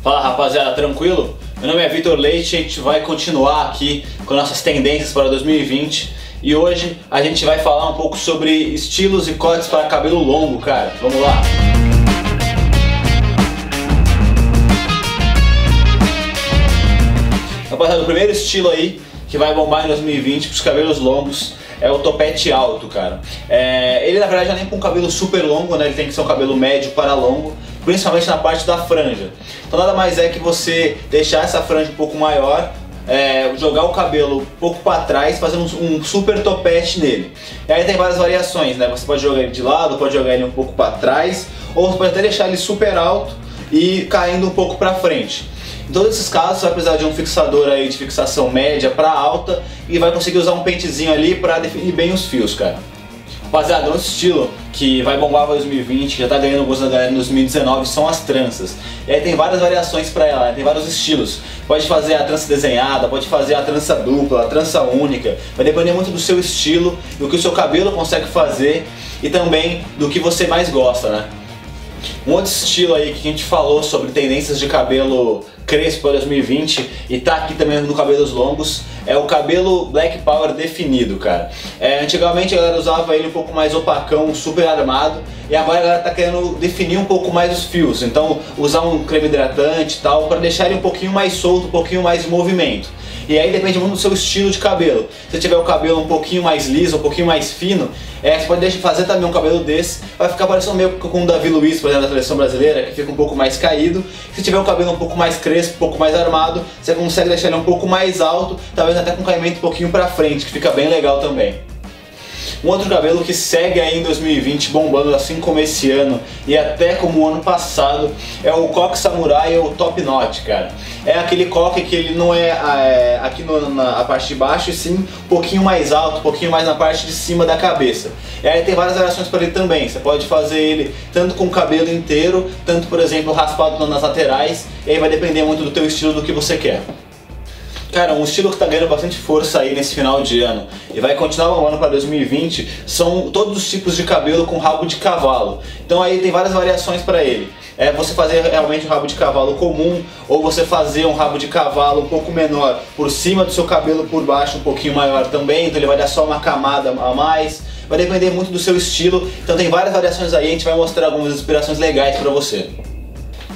Fala rapaziada, tranquilo? Meu nome é Vitor Leite e a gente vai continuar aqui com nossas tendências para 2020 e hoje a gente vai falar um pouco sobre estilos e cortes para cabelo longo, cara. Vamos lá! Rapaziada, o primeiro estilo aí que vai bombar em 2020 para os cabelos longos é o topete alto, cara. É, ele na verdade não é nem com um cabelo super longo, né? Ele tem que ser um cabelo médio para longo, principalmente na parte da franja. Então nada mais é que você deixar essa franja um pouco maior, é, jogar o cabelo um pouco para trás, fazendo um, um, super topete nele. E aí tem várias variações, né? Você pode jogar ele de lado, pode jogar ele um pouco para trás, ou você pode até deixar ele super alto e caindo um pouco para frente. Em todos esses casos, você vai precisar de um fixador aí de fixação média para alta e vai conseguir usar um pentezinho ali para definir bem os fios, cara. Rapaziada, outro estilo que vai bombar para 2020, que já tá ganhando gosto da galera em 2019, são as tranças. E aí tem várias variações para ela, né? tem vários estilos. Pode fazer a trança desenhada, pode fazer a trança dupla, a trança única. Vai depender muito do seu estilo, do que o seu cabelo consegue fazer e também do que você mais gosta, né? Um outro estilo aí que a gente falou sobre tendências de cabelo crespo 2020 e tá aqui também no cabelos longos é o cabelo Black Power definido, cara. É, antigamente a galera usava ele um pouco mais opacão, super armado, e agora a galera tá querendo definir um pouco mais os fios. Então usar um creme hidratante e tal, para deixar ele um pouquinho mais solto, um pouquinho mais em movimento. E aí depende muito do seu estilo de cabelo. Se tiver o cabelo um pouquinho mais liso, um pouquinho mais fino, é, você pode fazer também um cabelo desse, vai ficar parecendo meio com o Davi Luiz, por exemplo, da seleção brasileira, que fica um pouco mais caído. Se tiver o cabelo um pouco mais crespo, um pouco mais armado, você consegue deixar ele um pouco mais alto, talvez até com um caimento um pouquinho pra frente, que fica bem legal também. Um outro cabelo que segue aí em 2020 bombando assim como esse ano e até como o ano passado é o coque samurai ou top knot, cara. É aquele coque que ele não é, é aqui no, na parte de baixo e sim um pouquinho mais alto, um pouquinho mais na parte de cima da cabeça. E aí tem várias variações para ele também. Você pode fazer ele tanto com o cabelo inteiro, tanto por exemplo raspado nas laterais. E aí vai depender muito do teu estilo do que você quer. Cara, um estilo que está ganhando bastante força aí nesse final de ano e vai continuar bombando para 2020 são todos os tipos de cabelo com rabo de cavalo. Então aí tem várias variações para ele. É você fazer realmente um rabo de cavalo comum ou você fazer um rabo de cavalo um pouco menor por cima do seu cabelo, por baixo um pouquinho maior também, então ele vai dar só uma camada a mais. Vai depender muito do seu estilo, então tem várias variações aí, a gente vai mostrar algumas inspirações legais para você.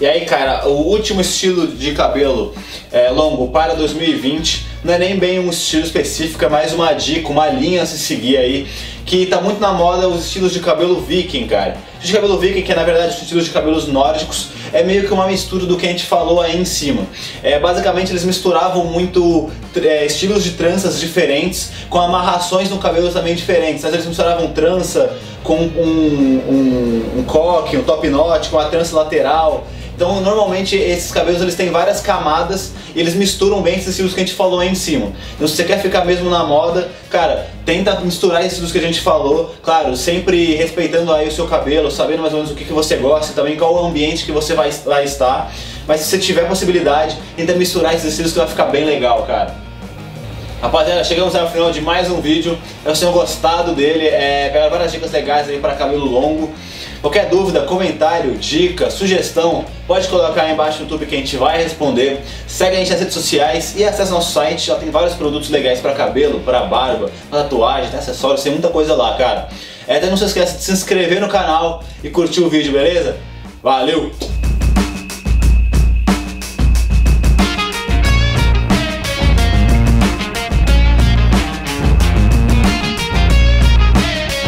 E aí, cara, o último estilo de cabelo é, longo para 2020 não é nem bem um estilo específico, é mais uma dica, uma linha a se seguir aí, que tá muito na moda os estilos de cabelo viking, cara. O de cabelo viking, que é na verdade os estilos de cabelos nórdicos, é meio que uma mistura do que a gente falou aí em cima. É, basicamente eles misturavam muito é, estilos de tranças diferentes com amarrações no cabelo também diferentes. Vezes eles misturavam trança com um, um, um coque, um top knot, com a trança lateral. Então, normalmente esses cabelos eles têm várias camadas e eles misturam bem esses estilos que a gente falou aí em cima. Então, se você quer ficar mesmo na moda, cara, tenta misturar esses estilos que a gente falou, claro, sempre respeitando aí o seu cabelo, sabendo mais ou menos o que, que você gosta, também qual o ambiente que você vai, vai estar. Mas se você tiver possibilidade, tenta misturar esses estilos que vai ficar bem legal, cara. Rapaziada, chegamos ao final de mais um vídeo. Eu tenho gostado dele, é, várias dicas legais aí para cabelo longo. Qualquer dúvida, comentário, dica, sugestão, pode colocar aí embaixo no YouTube que a gente vai responder. Segue a gente nas redes sociais e acesse nosso site, já tem vários produtos legais para cabelo, para barba, pra tatuagem, tem acessórios, tem muita coisa lá, cara. É, até não se esqueça de se inscrever no canal e curtir o vídeo, beleza? Valeu!